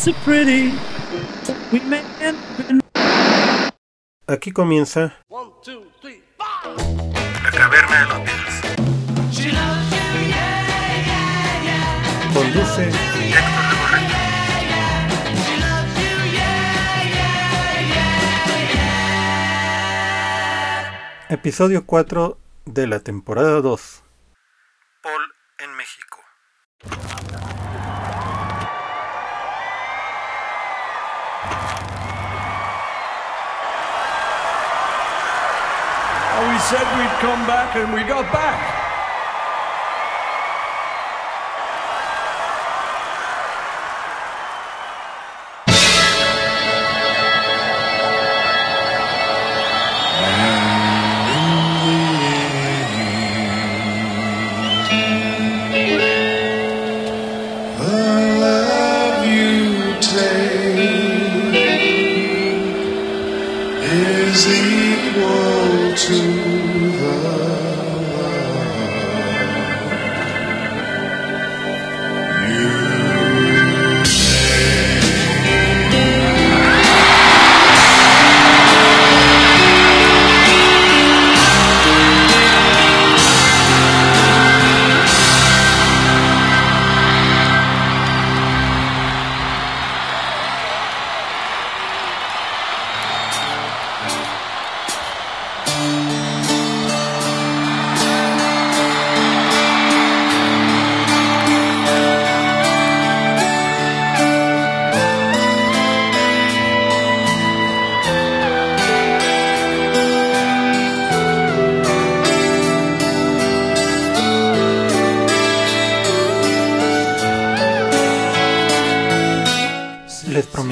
so pretty. We may Aquí comienza One, two, three. La Caverna de los Beatles. Conduce Héctor. Episodio 4 de la temporada 2. Come back and we got back.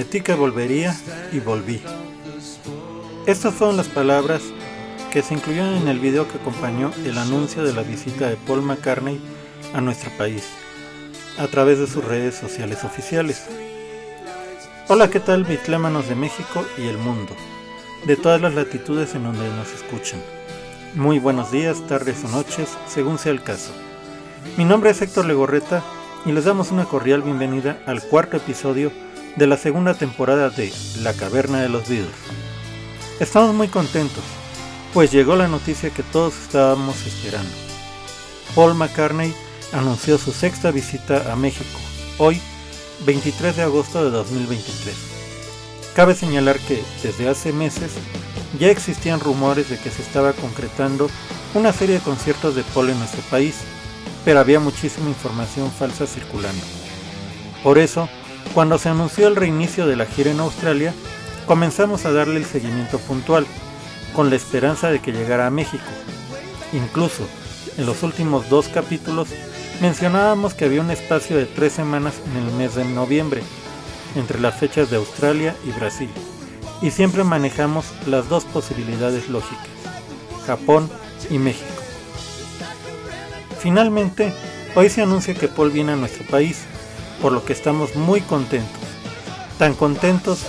Prometí que volvería y volví. Estas fueron las palabras que se incluyeron en el video que acompañó el anuncio de la visita de Paul McCartney a nuestro país, a través de sus redes sociales oficiales. Hola, ¿qué tal bitlémanos de México y el mundo? De todas las latitudes en donde nos escuchan. Muy buenos días, tardes o noches, según sea el caso. Mi nombre es Héctor Legorreta y les damos una cordial bienvenida al cuarto episodio de la segunda temporada de La Caverna de los Beatles. Estamos muy contentos, pues llegó la noticia que todos estábamos esperando. Paul McCartney anunció su sexta visita a México, hoy 23 de agosto de 2023. Cabe señalar que desde hace meses ya existían rumores de que se estaba concretando una serie de conciertos de Paul en nuestro país, pero había muchísima información falsa circulando. Por eso, cuando se anunció el reinicio de la gira en Australia, comenzamos a darle el seguimiento puntual, con la esperanza de que llegara a México. Incluso, en los últimos dos capítulos, mencionábamos que había un espacio de tres semanas en el mes de noviembre, entre las fechas de Australia y Brasil, y siempre manejamos las dos posibilidades lógicas, Japón y México. Finalmente, hoy se anuncia que Paul viene a nuestro país, por lo que estamos muy contentos. Tan contentos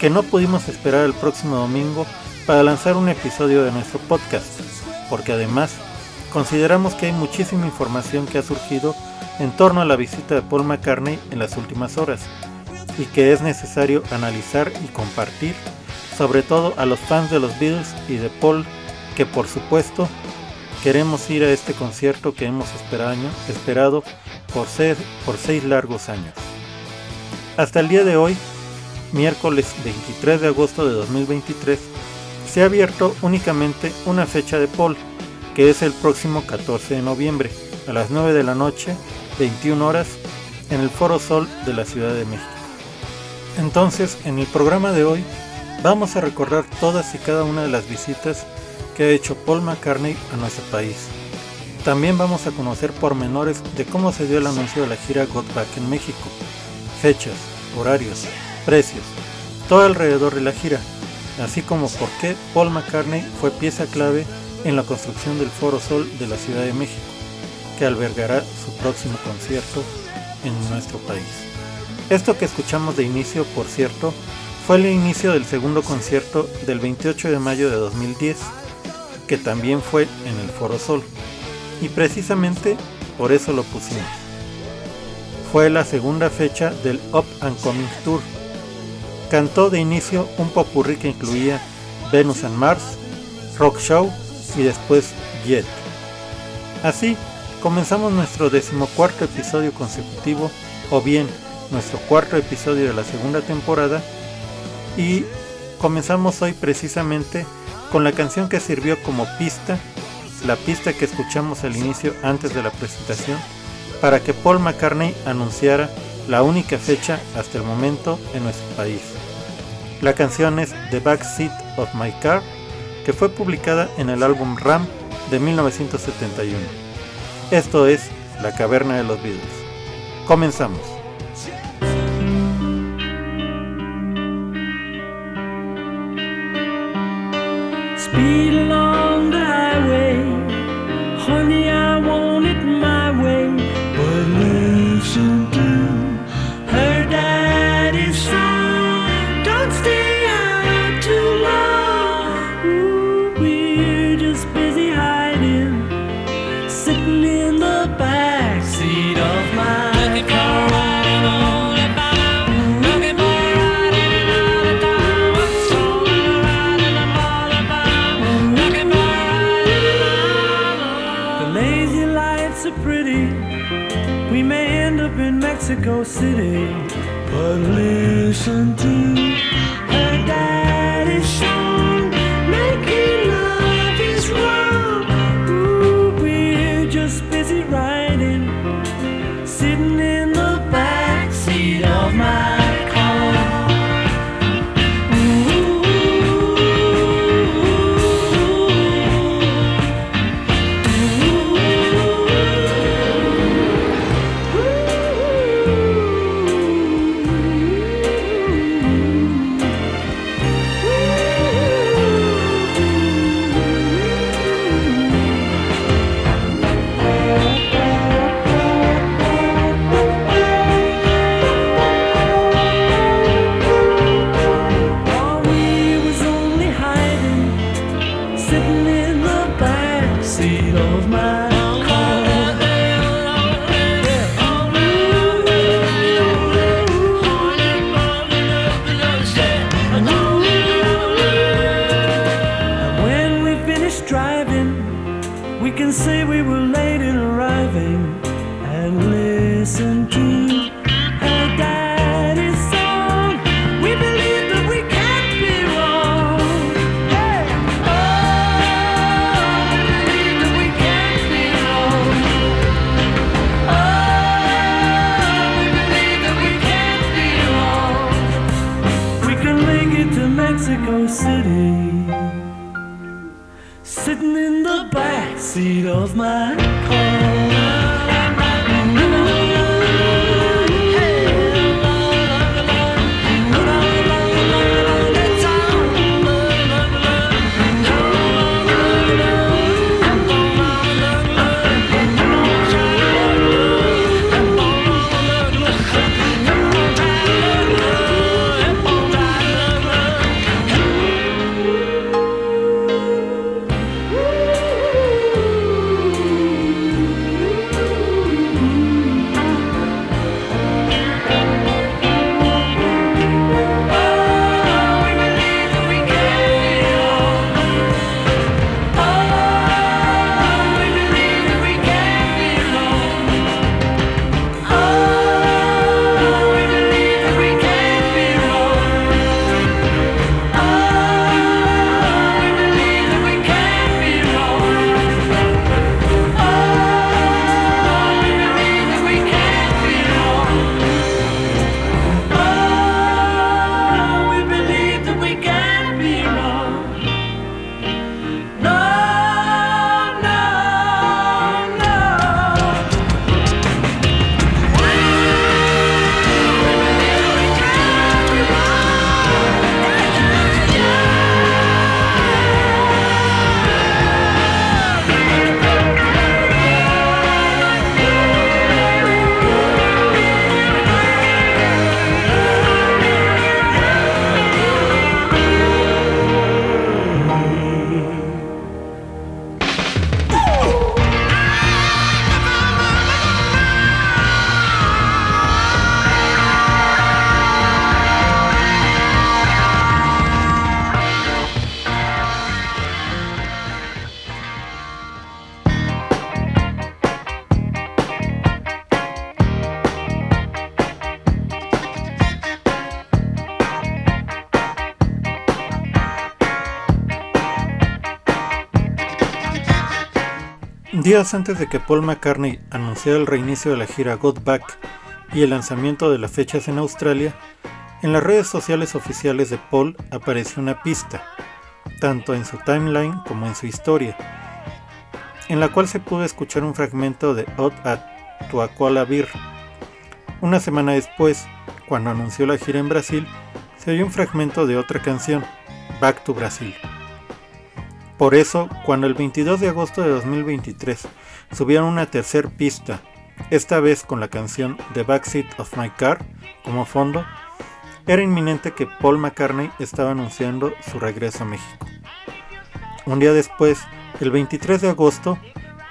que no pudimos esperar el próximo domingo para lanzar un episodio de nuestro podcast, porque además consideramos que hay muchísima información que ha surgido en torno a la visita de Paul McCartney en las últimas horas, y que es necesario analizar y compartir, sobre todo a los fans de los Beatles y de Paul, que por supuesto queremos ir a este concierto que hemos esperado, esperado por, seis largos años. Hasta el día de hoy, miércoles 23 de agosto de 2023, se ha abierto únicamente una fecha de Paul, que es el próximo 14 de noviembre, a las 9 de la noche, 21 horas, en el Foro Sol de la Ciudad de México. Entonces, en el programa de hoy, vamos a recordar todas y cada una de las visitas que ha hecho Paul McCartney a nuestro país. También vamos a conocer pormenores de cómo se dio el anuncio de la gira Got Back en México, fechas, horarios, precios, todo alrededor de la gira, así como por qué Paul McCartney fue pieza clave en la construcción del Foro Sol de la Ciudad de México, que albergará su próximo concierto en nuestro país. Esto que escuchamos de inicio, por cierto, fue el inicio del segundo concierto del 28 de mayo de 2010, que también fue en el Foro Sol, y precisamente por eso lo pusimos. fue la segunda fecha del Up and Coming Tour. Cantó de inicio un popurrí que incluía Venus and Mars, Rock Show y después Jet. Así, comenzamos nuestro decimocuarto episodio consecutivo, o bien nuestro cuarto episodio de la segunda temporada, y comenzamos hoy precisamente con la canción que sirvió como pista, la pista que escuchamos al inicio antes de la presentación, para que Paul McCartney anunciara la única fecha hasta el momento en nuestro país. La canción es The Back Seat of My Car, que fue publicada en el álbum Ram de 1971. Esto es La Caverna de los Beatles. Comenzamos. City. Sitting in the back seat of my car. Días antes de que Paul McCartney anunciara el reinicio de la gira Got Back y el lanzamiento de las fechas en Australia, en las redes sociales oficiales de Paul apareció una pista, tanto en su timeline como en su historia, en la cual se pudo escuchar un fragmento de Odd at Tuacola Beer. Una semana después, cuando anunció la gira en Brasil, se oyó un fragmento de otra canción, Back to Brasil. Por eso, cuando el 22 de agosto de 2023 subieron una tercer pista, esta vez con la canción The Backseat of My Car como fondo, era inminente que Paul McCartney estaba anunciando su regreso a México. Un día después, el 23 de agosto,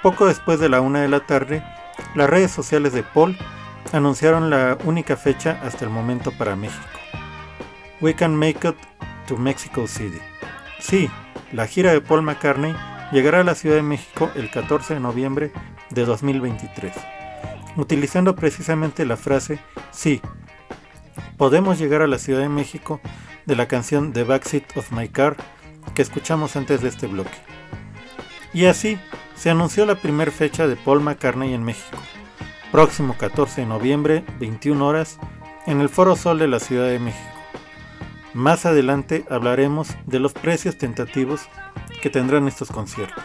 poco después de la una de la tarde, las redes sociales de Paul anunciaron la única fecha hasta el momento para México. We can make it to Mexico City. Sí, la gira de Paul McCartney llegará a la Ciudad de México el 14 de noviembre de 2023, utilizando precisamente la frase sí, podemos llegar a la Ciudad de México de la canción The Backseat of My Car que escuchamos antes de este bloque. Y así se anunció la primera fecha de Paul McCartney en México, próximo 14 de noviembre, 21 horas, en el Foro Sol de la Ciudad de México. Más adelante hablaremos de los precios tentativos que tendrán estos conciertos.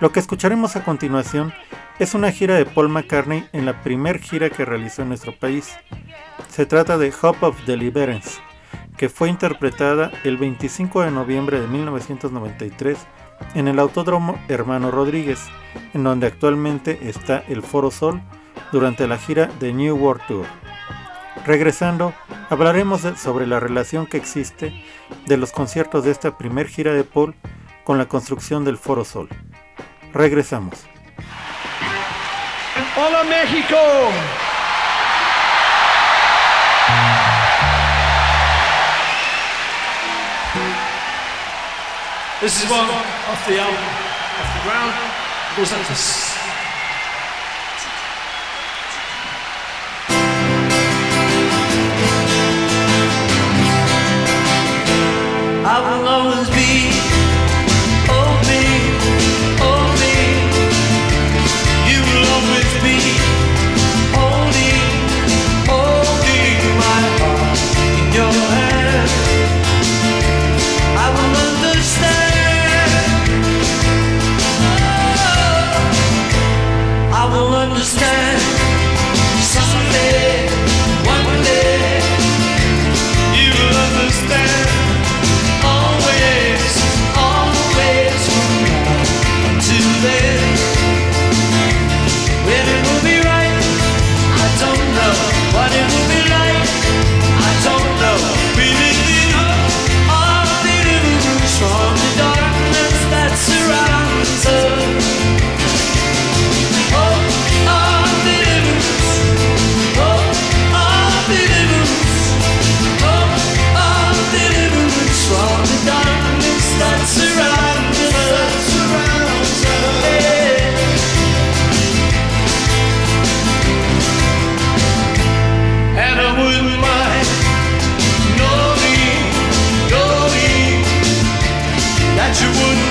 Lo que escucharemos a continuación es una gira de Paul McCartney en la primer gira que realizó en nuestro país. Se trata de Hope of Deliverance, que fue interpretada el 25 de noviembre de 1993 en el Autódromo Hermano Rodríguez, en donde actualmente está el Foro Sol durante la gira de New World Tour. Regresando, hablaremos sobre la relación que existe de los conciertos de esta primer gira de Paul con la construcción del Foro Sol. Regresamos. ¡Hola México! This is one off the album, off the ground, this. I will always be you wouldn't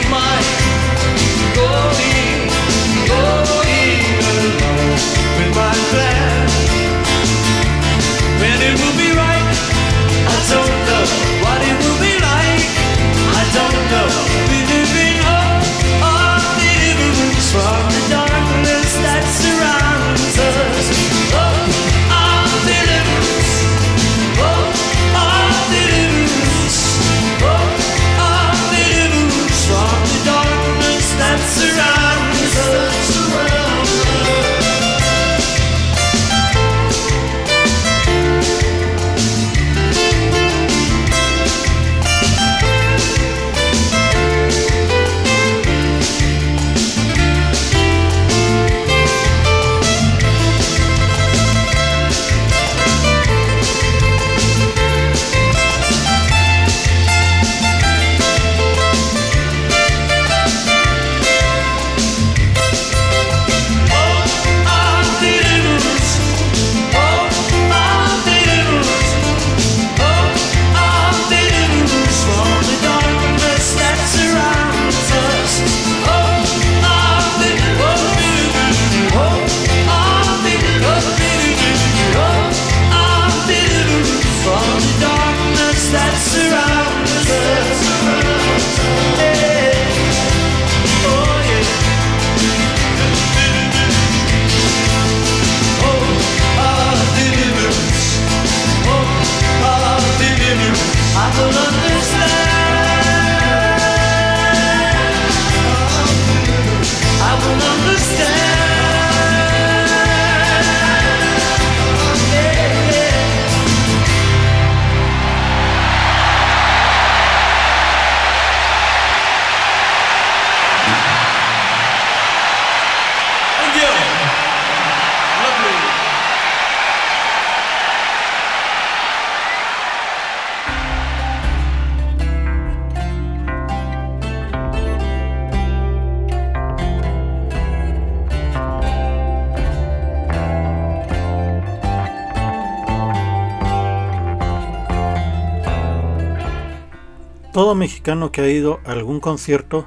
Mexicano que ha ido a algún concierto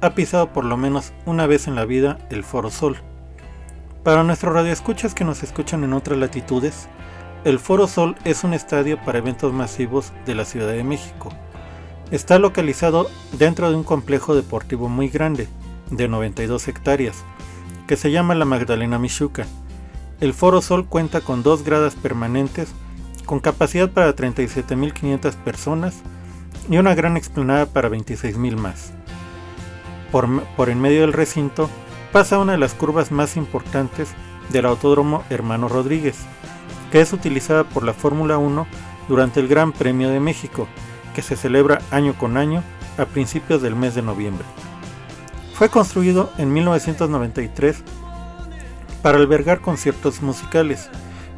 ha pisado por lo menos una vez en la vida el Foro Sol. Para nuestros radioescuchas que nos escuchan en otras latitudes, el Foro Sol es un estadio para eventos masivos de la Ciudad de México. Está localizado dentro de un complejo deportivo muy grande, de 92 hectáreas, que se llama la Magdalena Michuca. El Foro Sol cuenta con dos gradas permanentes con capacidad para 37.500 personas y una gran explanada para 26.000 más. Por, en medio del recinto pasa una de las curvas más importantes del Autódromo Hermano Rodríguez, que es utilizada por la Fórmula 1 durante el Gran Premio de México, que se celebra año con año a principios del mes de noviembre. Fue construido en 1993 para albergar conciertos musicales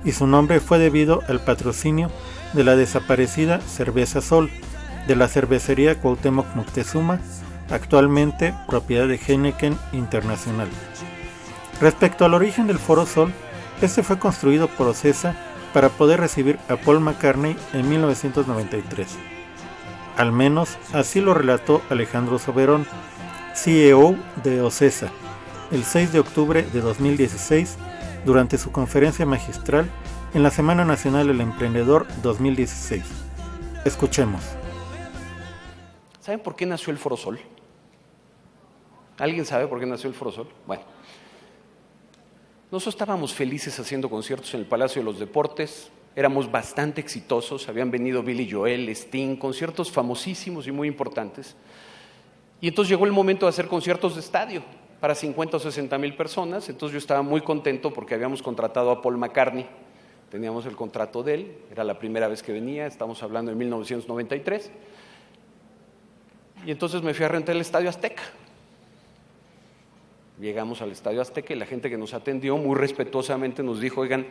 y su nombre fue debido al patrocinio de la desaparecida Cerveza Sol de la cervecería Cuauhtémoc Moctezuma, actualmente propiedad de Heineken Internacional. Respecto al origen del Foro Sol, este fue construido por Ocesa para poder recibir a Paul McCartney en 1993. Al menos así lo relató Alejandro Soberón, CEO de Ocesa, el 6 de octubre de 2016 durante su conferencia magistral en la Semana Nacional del Emprendedor 2016. Escuchemos. ¿Saben por qué nació el Foro Sol? ¿Alguien sabe por qué nació el Foro Sol? Bueno, nosotros estábamos felices haciendo conciertos en el Palacio de los Deportes, éramos bastante exitosos, habían venido Billy Joel, Sting, conciertos famosísimos y muy importantes. Y entonces llegó el momento de hacer conciertos de estadio para 50 o 60 mil personas, entonces yo estaba muy contento porque habíamos contratado a Paul McCartney, teníamos el contrato de él, era la primera vez que venía, estamos hablando de 1993, y entonces me fui a rentar el Estadio Azteca. Llegamos al Estadio Azteca y la gente que nos atendió muy respetuosamente nos dijo, oigan,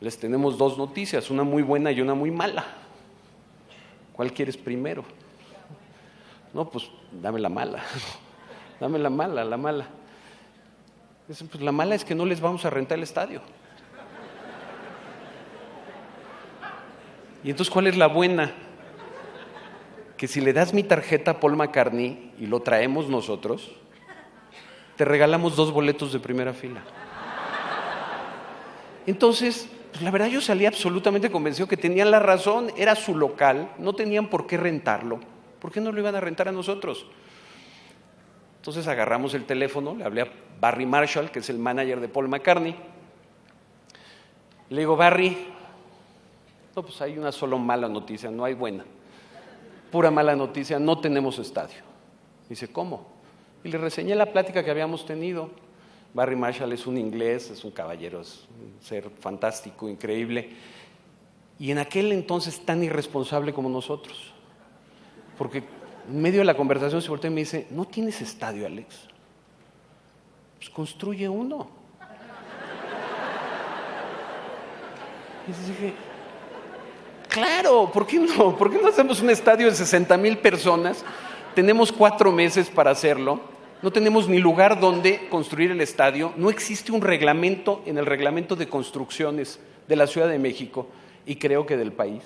les tenemos dos noticias, una muy buena y una muy mala. ¿Cuál quieres primero? No, pues dame la mala. Dame la mala, la mala. Dicen, pues la mala es que no les vamos a rentar el estadio. Y entonces, ¿cuál es la buena? Que si le das mi tarjeta a Paul McCartney y lo traemos nosotros, te regalamos dos boletos de primera fila. Entonces, pues la verdad yo salí absolutamente convencido que tenían la razón, era su local, no tenían por qué rentarlo. ¿Por qué no lo iban a rentar a nosotros? Entonces agarramos el teléfono, le hablé a Barry Marshall, que es el manager de Paul McCartney. Le digo, Barry, no, pues hay una solo mala noticia, no hay buena. Pura mala noticia, no tenemos estadio. Dice, ¿cómo? Y le reseñé la plática que habíamos tenido. Barry Marshall es un inglés, es un caballero, es un ser fantástico, increíble. Y en aquel entonces tan irresponsable como nosotros. Porque en medio de la conversación se voltea y me dice, ¿no tienes estadio, Alex? Pues construye uno. Y dije, claro, ¿por qué no? ¿Por qué no hacemos un estadio de 60 mil personas? Tenemos cuatro meses para hacerlo. No tenemos ni lugar donde construir el estadio. No existe un reglamento en el reglamento de construcciones de la Ciudad de México y creo que del país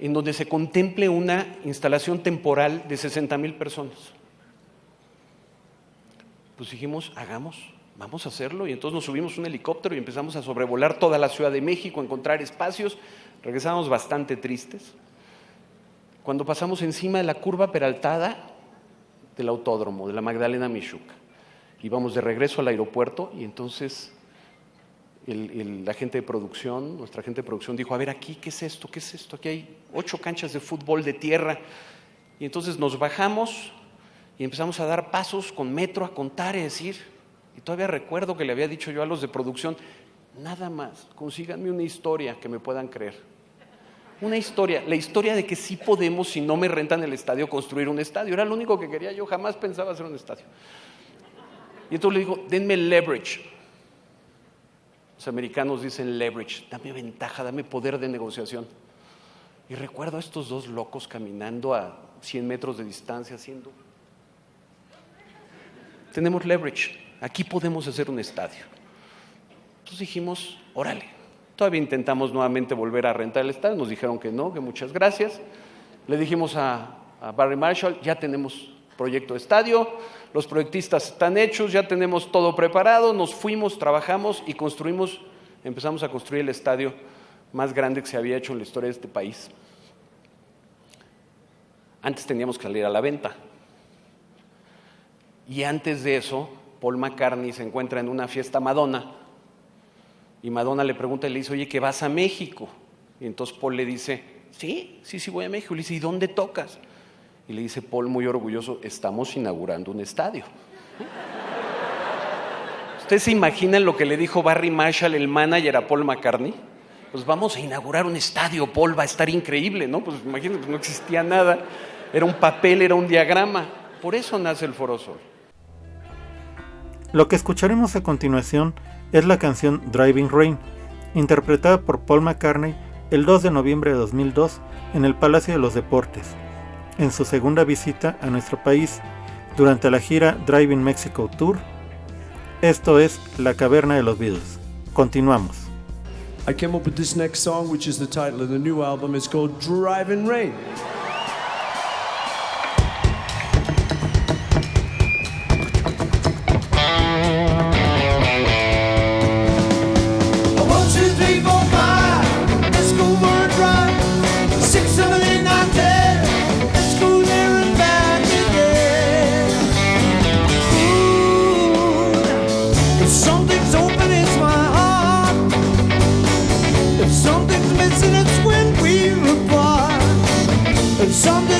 en donde se contemple una instalación temporal de 60 mil personas. Pues dijimos, hagamos, vamos a hacerlo. Y entonces nos subimos un helicóptero y empezamos a sobrevolar toda la Ciudad de México, a encontrar espacios. Regresamos bastante tristes. Cuando pasamos encima de la curva peraltada del autódromo, de la Magdalena Michuca, íbamos de regreso al aeropuerto y entonces la gente de producción, nuestra gente de producción dijo, a ver aquí, ¿qué es esto? ¿Qué es esto? Aquí hay ocho canchas de fútbol de tierra. Y entonces nos bajamos y empezamos a dar pasos con metro, a contar y decir, y todavía recuerdo que le había dicho yo a los de producción, nada más, consíganme una historia que me puedan creer. Una historia, la historia de que sí podemos, si no me rentan el estadio, construir un estadio. Era lo único que quería, yo jamás pensaba hacer un estadio. Y entonces le digo, denme leverage, los americanos dicen leverage, dame ventaja, dame poder de negociación. Y recuerdo a estos dos locos caminando a 100 metros de distancia haciendo... Tenemos leverage, aquí podemos hacer un estadio. Entonces dijimos, órale. Todavía intentamos nuevamente volver a rentar el estadio, nos dijeron que no, que muchas gracias. Le dijimos a Barry Marshall, ya tenemos proyecto de estadio, los proyectistas están hechos, ya tenemos todo preparado, nos fuimos, trabajamos y construimos, empezamos a construir el estadio más grande que se había hecho en la historia de este país. Antes teníamos que salir a la venta. Y antes de eso, Paul McCartney se encuentra en una fiesta Madonna y Madonna le pregunta y le dice, oye, que vas a México. Y entonces Paul le dice, sí, sí, sí voy a México. Le dice, ¿y dónde tocas? Y le dice Paul muy orgulloso, estamos inaugurando un estadio. ¿Ustedes se imaginan lo que le dijo Barry Marshall, el manager, a Paul McCartney? Pues vamos a inaugurar un estadio, Paul, va a estar increíble, ¿no? Pues imagínense, pues no existía nada. Era un papel, era un diagrama. Por eso nace el Foro Sol. Lo que escucharemos a continuación es la canción Driving Rain, interpretada por Paul McCartney el 2 de noviembre de 2002 en el Palacio de los Deportes, en su segunda visita a nuestro país durante la gira Driving Mexico Tour. Esto es La Caverna de los Beatles. Continuamos. I came up with this next song, which is the title of the new album. It's called Driving Rain. Someday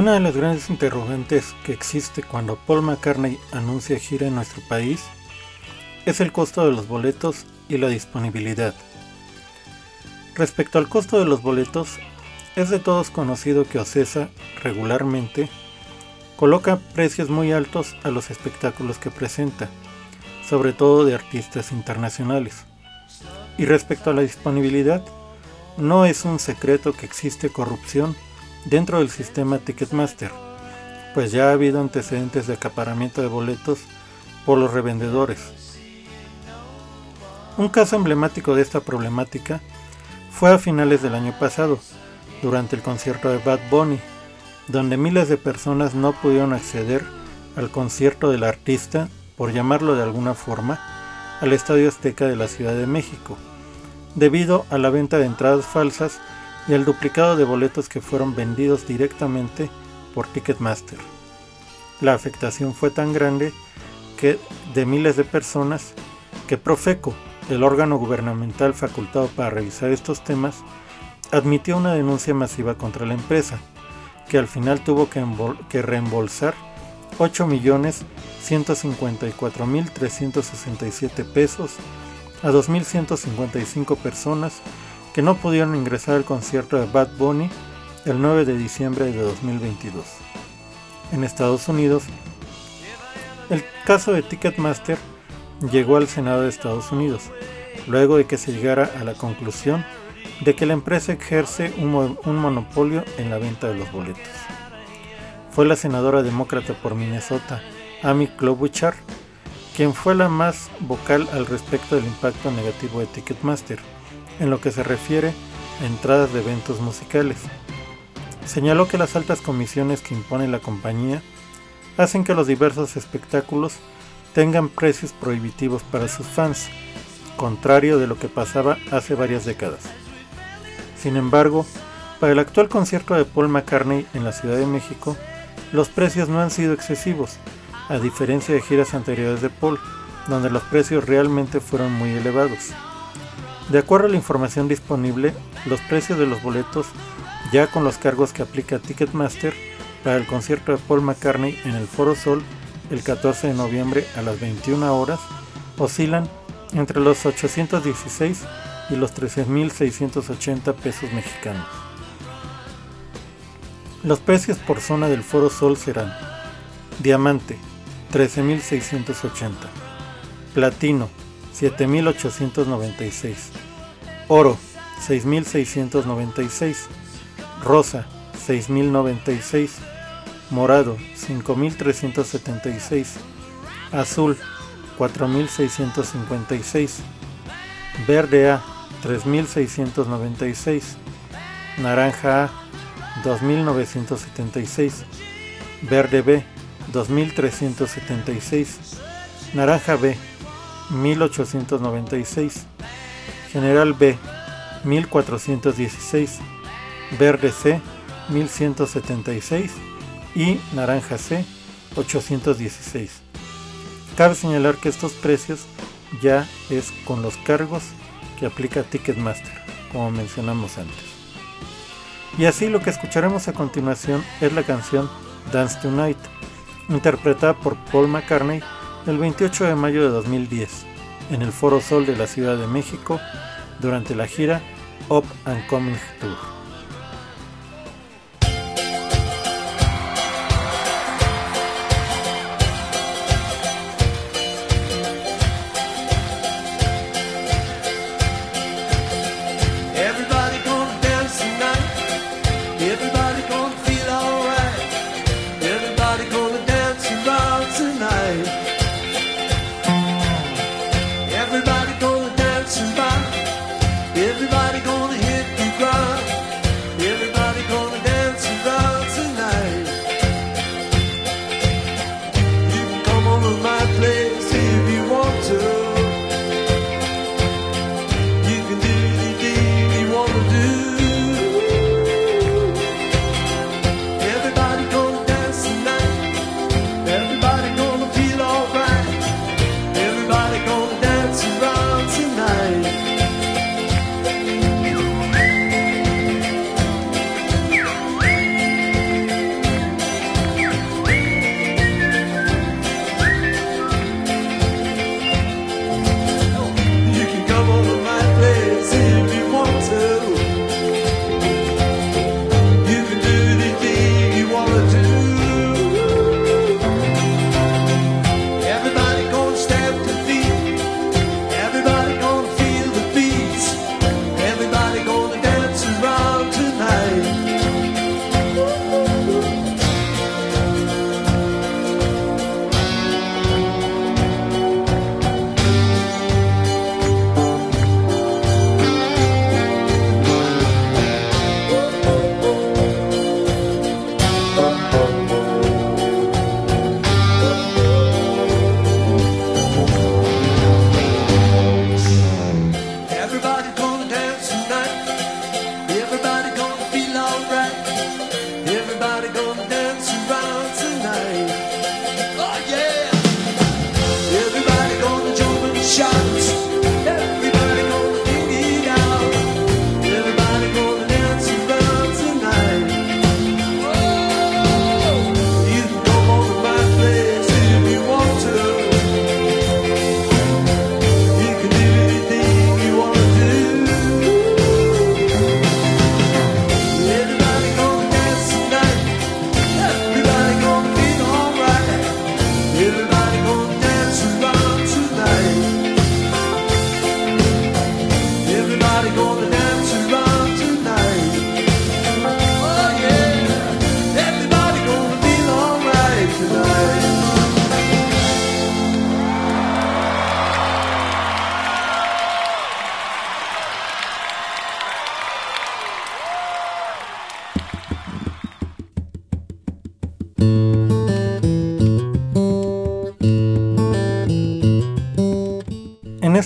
Una de las grandes interrogantes que existe cuando Paul McCartney anuncia gira en nuestro país es el costo de los boletos y la disponibilidad. Respecto al costo de los boletos, es de todos conocido que Ocesa regularmente coloca precios muy altos a los espectáculos que presenta, sobre todo de artistas internacionales. Y respecto a la disponibilidad, no es un secreto que existe corrupción dentro del sistema Ticketmaster, pues ya ha habido antecedentes de acaparamiento de boletos por los revendedores. Un caso emblemático de esta problemática fue a finales del año pasado, durante el concierto de Bad Bunny, donde miles de personas no pudieron acceder al concierto del artista, por llamarlo de alguna forma, al Estadio Azteca de la Ciudad de México, debido a la venta de entradas falsas y al duplicado de boletos que fueron vendidos directamente por Ticketmaster. La afectación fue tan grande que de miles de personas que Profeco, el órgano gubernamental facultado para revisar estos temas, admitió una denuncia masiva contra la empresa, que al final tuvo que, que reembolsar 8.154.367 pesos a 2.155 personas que no pudieron ingresar al concierto de Bad Bunny el 9 de diciembre de 2022. En Estados Unidos, el caso de Ticketmaster llegó al Senado de Estados Unidos, luego de que se llegara a la conclusión de que la empresa ejerce un, un, monopolio en la venta de los boletos. Fue la senadora demócrata por Minnesota, Amy Klobuchar, quien fue la más vocal al respecto del impacto negativo de Ticketmaster, en lo que se refiere a entradas de eventos musicales. Señaló que las altas comisiones que impone la compañía hacen que los diversos espectáculos tengan precios prohibitivos para sus fans, contrario de lo que pasaba hace varias décadas. Sin embargo, para el actual concierto de Paul McCartney en la Ciudad de México, los precios no han sido excesivos, a diferencia de giras anteriores de Paul, donde los precios realmente fueron muy elevados. De acuerdo a la información disponible, los precios de los boletos, ya con los cargos que aplica Ticketmaster, para el concierto de Paul McCartney en el Foro Sol el 14 de noviembre a las 21 horas, oscilan entre los 816 y los 13.680 pesos mexicanos. Los precios por zona del Foro Sol serán Diamante 13.680, Platino 7.896, Oro 6.696, Rosa 6.096, Morado 5.376, Azul 4.656, Verde A 3696, Naranja A 2976, Verde B 2376, Naranja B 1896, General B 1416, Verde C 1176 y Naranja C 816. Cabe señalar que estos precios ya es con los cargos que aplica Ticketmaster, como mencionamos antes. Y así lo que escucharemos a continuación es la canción Dance Tonight, interpretada por Paul McCartney el 28 de mayo de 2010 en el Foro Sol de la Ciudad de México durante la gira Up and Coming Tour.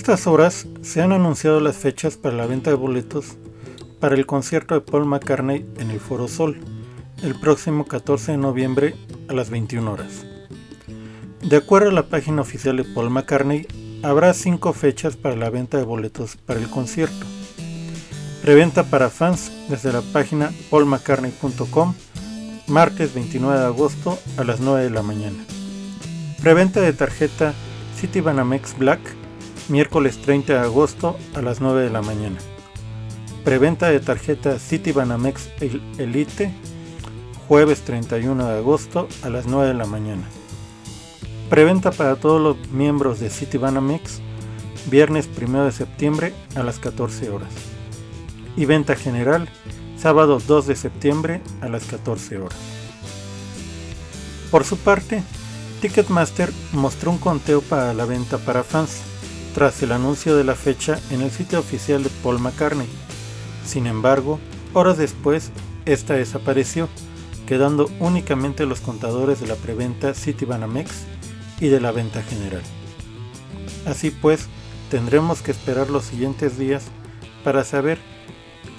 Estas horas se han anunciado las fechas para la venta de boletos para el concierto de Paul McCartney en el Foro Sol, el próximo 14 de noviembre a las 21 horas. De acuerdo a la página oficial de Paul McCartney, habrá cinco fechas para la venta de boletos para el concierto. Preventa para fans desde la página paulmccartney.com, martes 29 de agosto a las 9 de la mañana. Preventa de tarjeta Citibanamex Black, miércoles 30 de agosto a las 9 de la mañana. Preventa de tarjeta Citibanamex Elite, jueves 31 de agosto a las 9 de la mañana. Preventa para todos los miembros de Citibanamex, viernes 1 de septiembre a las 14 horas. Y venta general, sábado 2 de septiembre a las 14 horas. Por su parte, Ticketmaster mostró un conteo para la venta para fans, tras el anuncio de la fecha en el sitio oficial de Paul McCartney. Sin embargo, horas después, esta desapareció, quedando únicamente los contadores de la preventa Citibanamex y de la venta general. Así pues, tendremos que esperar los siguientes días para saber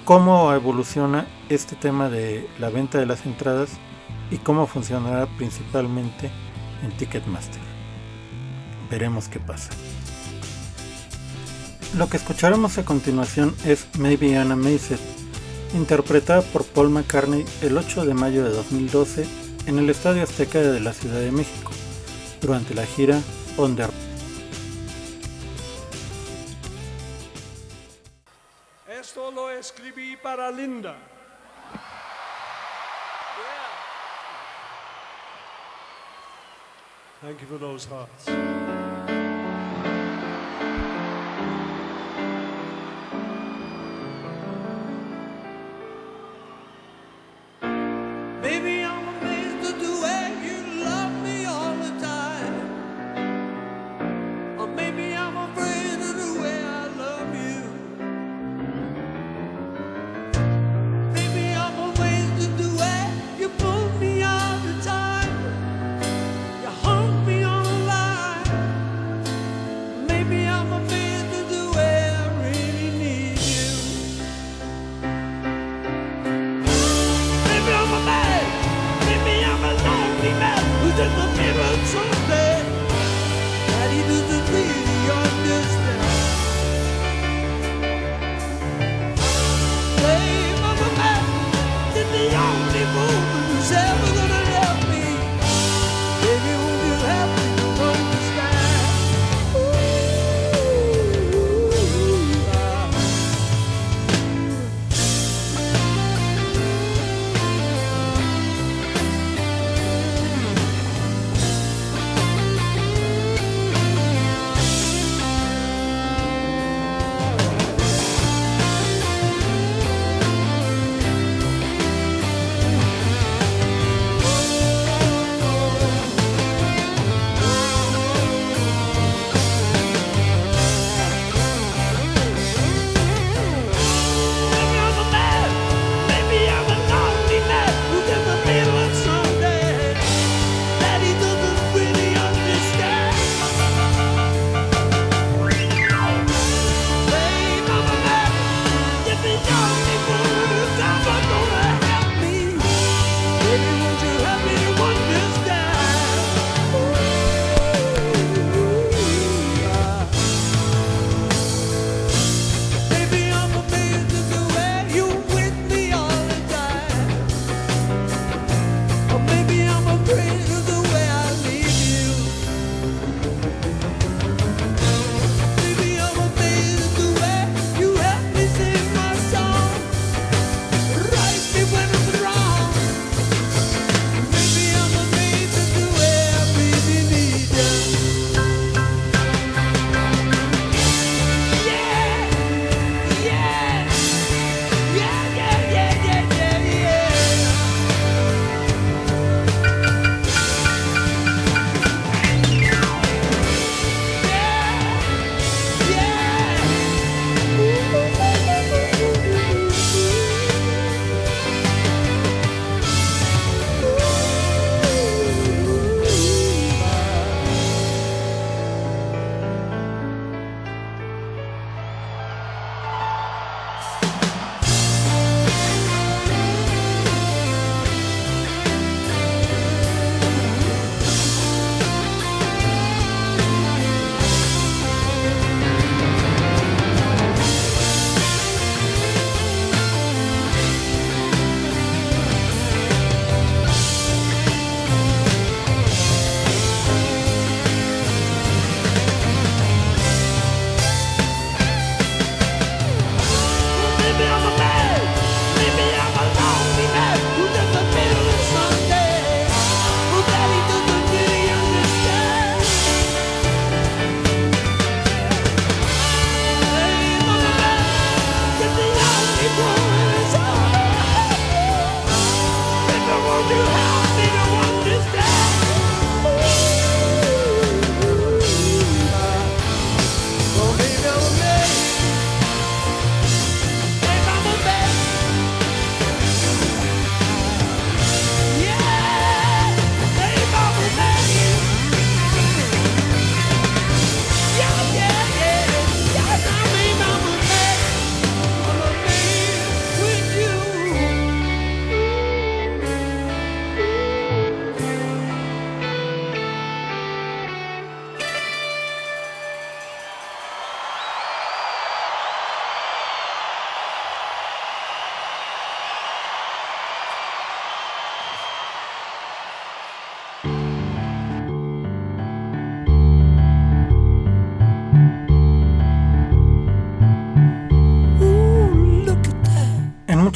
cómo evoluciona este tema de la venta de las entradas y cómo funcionará principalmente en Ticketmaster. Veremos qué pasa. Lo que escucharemos a continuación es Maybe Anna Amazed, interpretada por Paul McCartney el 8 de mayo de 2012 en el Estadio Azteca de la Ciudad de México, durante la gira On the Esto lo escribí para Linda. Thank you for those hearts.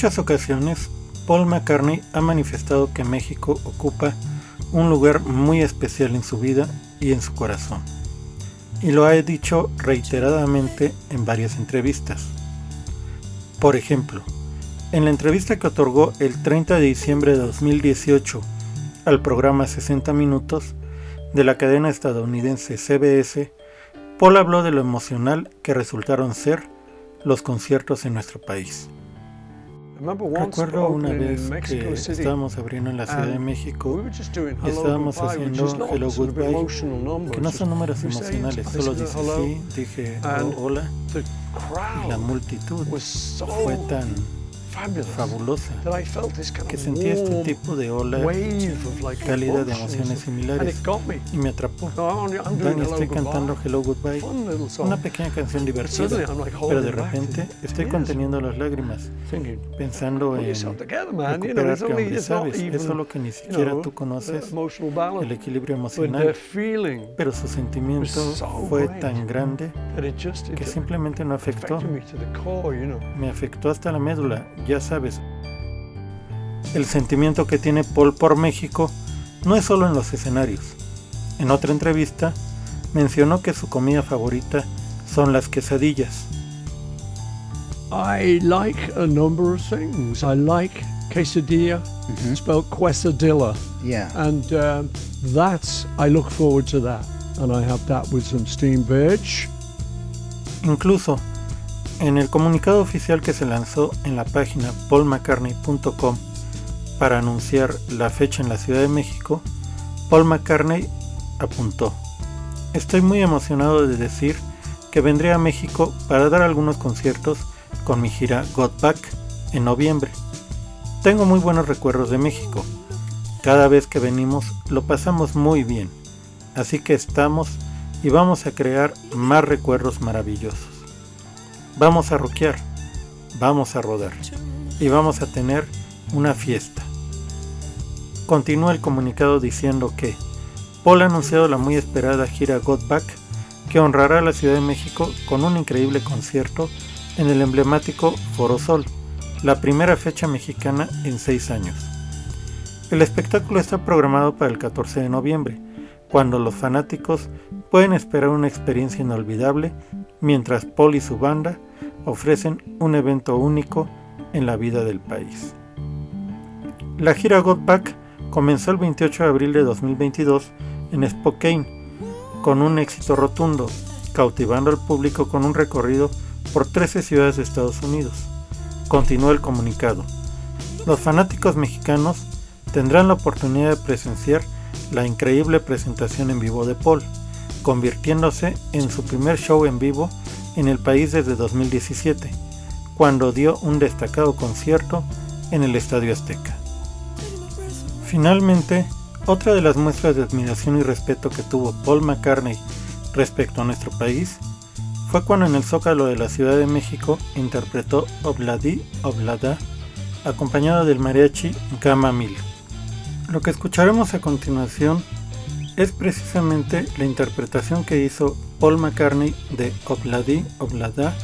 Muchas ocasiones, Paul McCartney ha manifestado que México ocupa un lugar muy especial en su vida y en su corazón. Y lo ha dicho reiteradamente en varias entrevistas. Por ejemplo, en la entrevista que otorgó el 30 de diciembre de 2018 al programa 60 Minutos de la cadena estadounidense CBS, Paul habló de lo emocional que resultaron ser los conciertos en nuestro país. Recuerdo una vez que estábamos abriendo en la Ciudad de México y estábamos haciendo Hello Goodbye, que no son números emocionales, solo hello. sí, dije oh, hola, y la multitud fue tan fabulosa. That I felt this kind que of sentí este tipo de ola wave of like cálida de emociones and similares. y me atrapó. Hello estoy cantando Hello Goodbye, una pequeña canción divertida, suddenly I'm like pero de repente the estoy conteniendo las lágrimas, pensando en hombre, it's not sabes, es solo que ni siquiera tú conoces el equilibrio emocional, pero su sentimiento fue tan grande que simplemente no afectó, me afectó hasta la médula, ya sabes. El sentimiento que tiene Paul por México no es solo en los escenarios. En otra entrevista, mencionó que su comida favorita son las quesadillas. I like a number of things. I like quesadilla, spelled quesadilla, Yeah. and um, that's I look forward to that, and I have that with some steamed veg. Incluso, en el comunicado oficial que se lanzó en la página paulmccartney.com para anunciar la fecha en la Ciudad de México, Paul McCartney apuntó, Estoy muy emocionado de decir que vendré a México para dar algunos conciertos con mi gira Got Back en noviembre. Tengo muy buenos recuerdos de México. Cada vez que venimos lo pasamos muy bien. Así que estamos y vamos a crear más recuerdos maravillosos. Vamos a rockear, vamos a rodar y vamos a tener una fiesta. Continúa el comunicado diciendo que Paul ha anunciado la muy esperada gira Got Back que honrará a la Ciudad de México con un increíble concierto en el emblemático Foro Sol, la primera fecha mexicana en seis años. El espectáculo está programado para el 14 de noviembre, cuando los fanáticos pueden esperar una experiencia inolvidable mientras Paul y su banda ofrecen un evento único en la vida del país. La gira Got Back comenzó el 28 de abril de 2022 en Spokane con un éxito rotundo, cautivando al público con un recorrido por 13 ciudades de Estados Unidos. Continuó el comunicado. Los fanáticos mexicanos tendrán la oportunidad de presenciar la increíble presentación en vivo de Paul, convirtiéndose en su primer show en vivo en el país desde 2017, cuando dio un destacado concierto en el Estadio Azteca. Finalmente, otra de las muestras de admiración y respeto que tuvo Paul McCartney respecto a nuestro país fue cuando en el Zócalo de la Ciudad de México interpretó Obladi Oblada acompañado del mariachi Gama Mil. Lo que escucharemos a continuación es precisamente la interpretación que hizo Paul McCartney de Obladi Oblada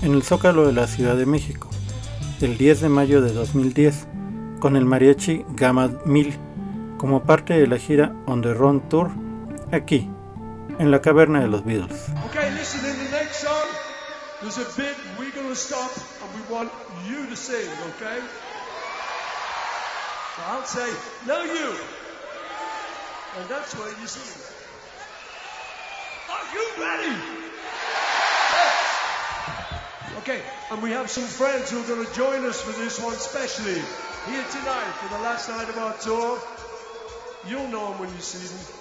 en el Zócalo de la Ciudad de México, el 10 de mayo de 2010, con el mariachi Gamma Mil, como parte de la gira On the Run Tour, aquí, en la caverna de los Beatles. Okay, listen, in the next song, there's a bit we're gonna stop and we want you to sing, okay? I'll say, now you. And that's where you sing. Are you ready? Okay, and we have some friends who are going to join us for this one specially. Here tonight for the last night of our tour. You'll know them when you see them.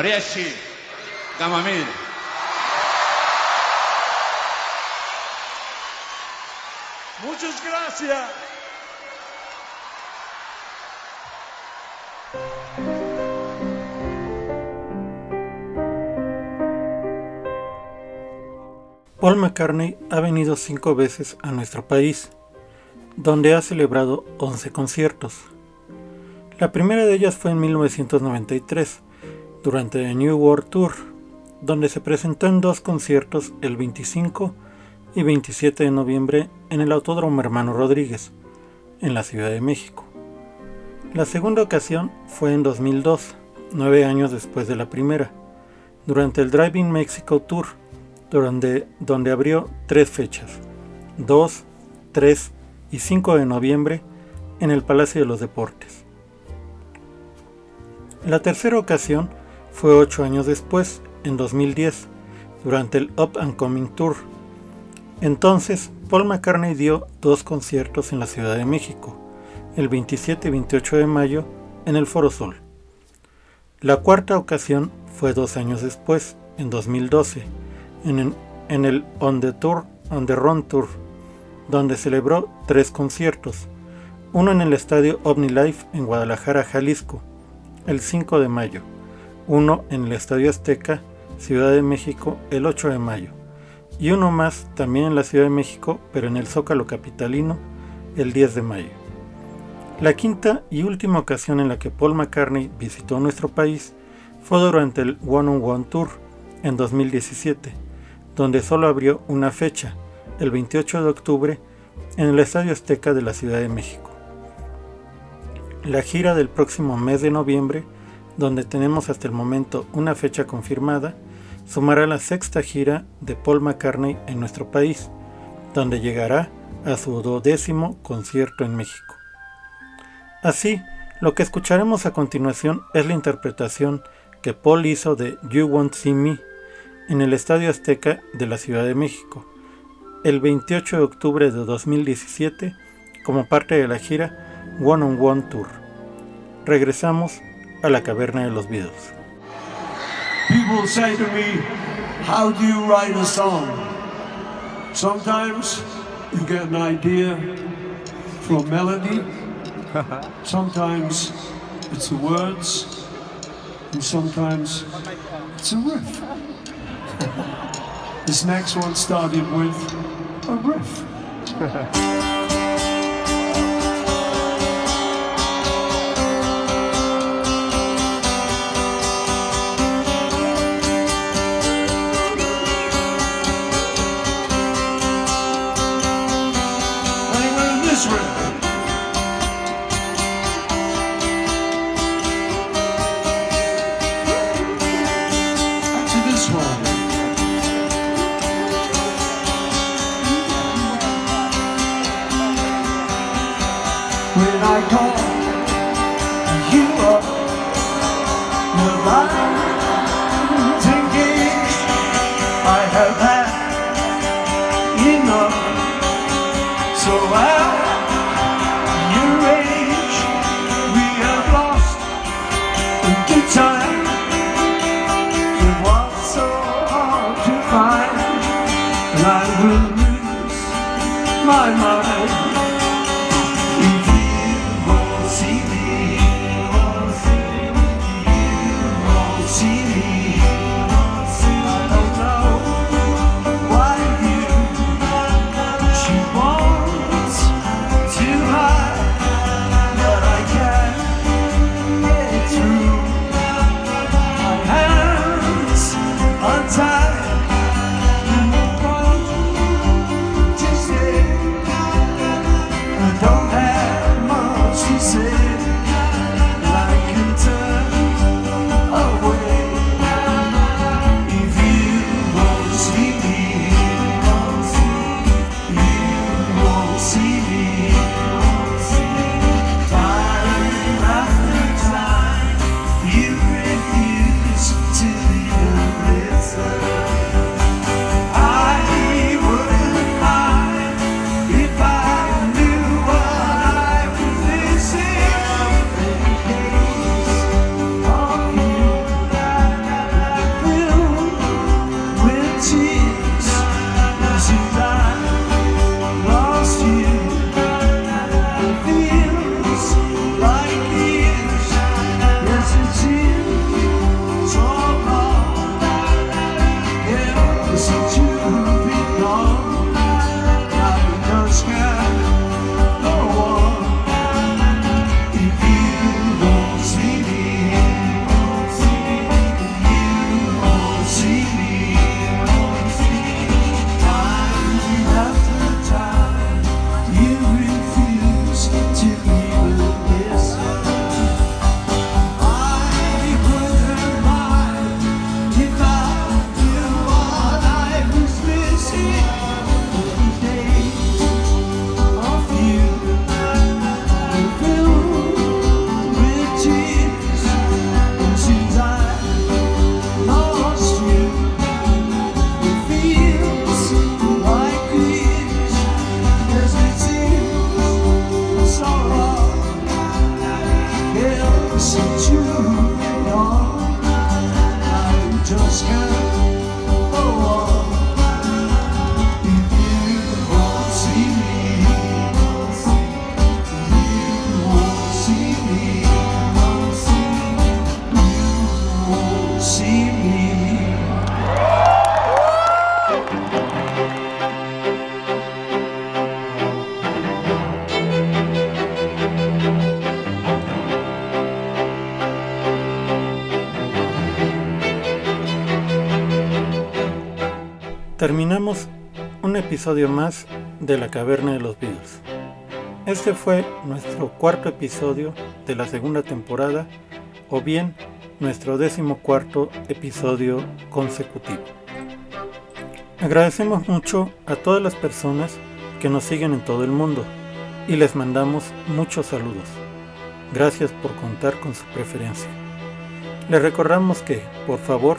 Mariachi, Camamil. Muchas gracias. Paul McCartney ha venido cinco veces a nuestro país, donde ha celebrado 11 conciertos. La primera de ellas fue en 1993, durante The New World Tour, donde se presentó en dos conciertos el 25 y 27 de noviembre en el Autódromo Hermano Rodríguez, en la Ciudad de México. La segunda ocasión fue en 2002, nueve años después de la primera, durante el Driving Mexico Tour, donde, donde abrió tres fechas, 2, 3 y 5 de noviembre en el Palacio de los Deportes. La tercera ocasión fue ocho años después, en 2010, durante el Up and Coming Tour. Entonces, Paul McCartney dio dos conciertos en la Ciudad de México, el 27 y 28 de mayo, en el Foro Sol. La cuarta ocasión fue dos años después, en 2012, en, el- en el On the Tour, On the Run Tour, donde celebró tres conciertos, uno en el estadio OmniLife en Guadalajara, Jalisco, el 5 de mayo, uno en el Estadio Azteca, Ciudad de México, el 8 de mayo, y uno más también en la Ciudad de México, pero en el Zócalo Capitalino, el 10 de mayo. La quinta y última ocasión en la que Paul McCartney visitó nuestro país fue durante el One on One Tour en 2017, donde solo abrió una fecha, el 28 de octubre, en el Estadio Azteca de la Ciudad de México. La gira del próximo mes de noviembre, donde tenemos hasta el momento una fecha confirmada, sumará la sexta gira de Paul McCartney en nuestro país, donde llegará a su duodécimo concierto en México. Así, lo que escucharemos a continuación es la interpretación que Paul hizo de You Won't See Me en el Estadio Azteca de la Ciudad de México, el 28 de octubre de 2017 como parte de la gira One on One Tour. Regresamos a la caverna de los Beatles. People say to me, How do you write a song? Sometimes you get an idea from melody, sometimes it's the words, and sometimes it's a riff. this next one started with a riff. just can't episodio más de La Caverna de los Beatles. Este fue nuestro cuarto episodio de la segunda temporada o bien nuestro décimo cuarto episodio consecutivo. Agradecemos mucho a todas las personas que nos siguen en todo el mundo y les mandamos muchos saludos. Gracias por contar con su preferencia. Les recordamos que, por favor,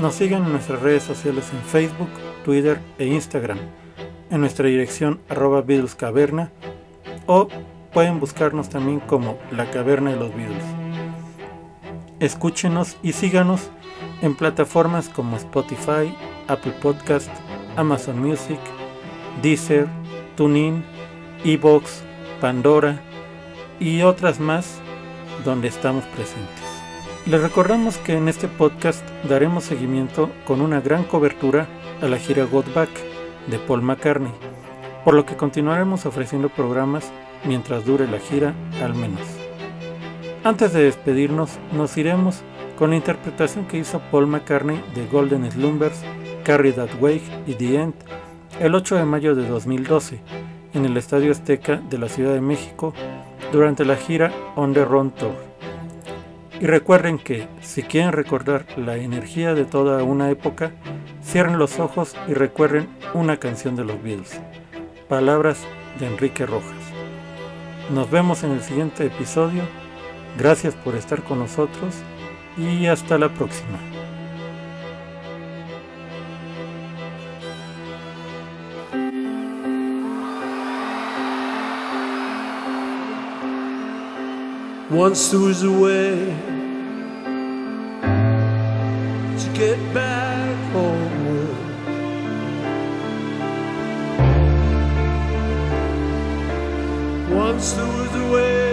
nos sigan en nuestras redes sociales en Facebook, Twitter e Instagram, en nuestra dirección arroba Beatles Caverna o pueden buscarnos también como La Caverna de los Beatles. Escúchenos y síganos en plataformas como Spotify, Apple Podcast, Amazon Music, Deezer, TuneIn, Evox, Pandora y otras más donde estamos presentes. Les recordamos que en este podcast daremos seguimiento con una gran cobertura a la gira Got Back de Paul McCartney, por lo que continuaremos ofreciendo programas mientras dure la gira al menos. Antes de despedirnos, nos iremos con la interpretación que hizo Paul McCartney de Golden Slumbers, Carry That Way y The End el 8 de mayo de 2012 en el Estadio Azteca de la Ciudad de México durante la gira On the Run Tour. Y recuerden que, si quieren recordar la energía de toda una época, cierren los ojos y recuerden una canción de los Beatles. Palabras de Enrique Rojas. Nos vemos en el siguiente episodio. Gracias por estar con nosotros y hasta la próxima. Once there was a way to get back homeward. Once there was a way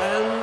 And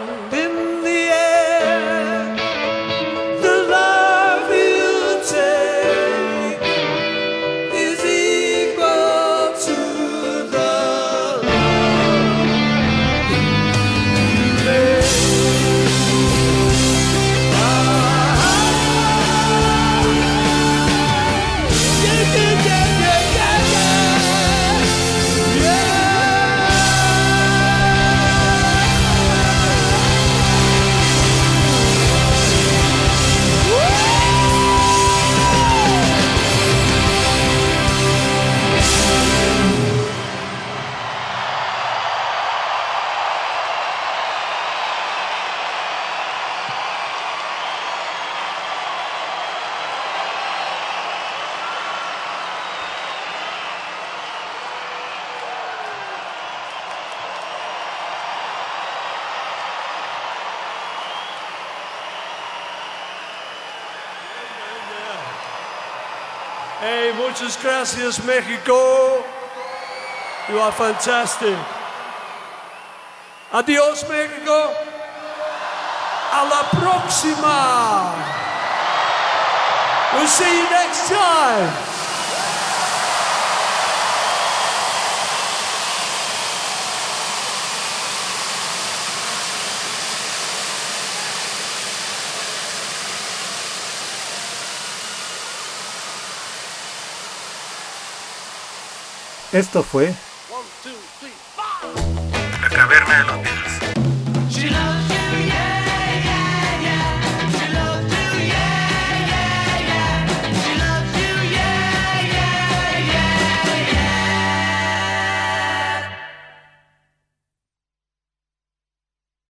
gracias, México. You are fantastic. Adiós, México. A la próxima. We'll see you next time. Esto fue